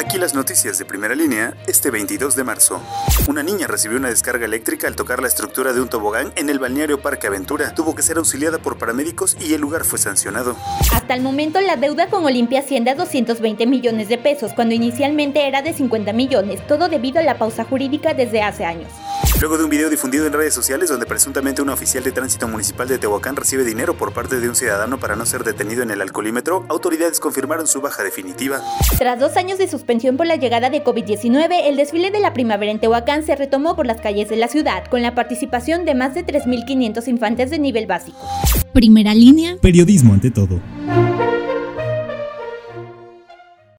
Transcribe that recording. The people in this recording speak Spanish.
Aquí las noticias de primera línea este 22 de marzo. Una niña recibió una descarga eléctrica al tocar la estructura de un tobogán en el balneario Parque Aventura. Tuvo que ser auxiliada por paramédicos y el lugar fue sancionado. Hasta el momento la deuda con Olimpia asciende a 220 millones de pesos, cuando inicialmente era de 50 millones, todo debido a la pausa jurídica desde hace años. Luego de un video difundido en redes sociales donde presuntamente un oficial de tránsito municipal de Tehuacán recibe dinero por parte de un ciudadano para no ser detenido en el alcoholímetro, autoridades confirmaron su baja definitiva. Tras dos años de suspensión por la llegada de COVID-19, el desfile de la primavera en Tehuacán se retomó por las calles de la ciudad, con la participación de más de 3.500 infantes de nivel básico. Primera línea. Periodismo ante todo.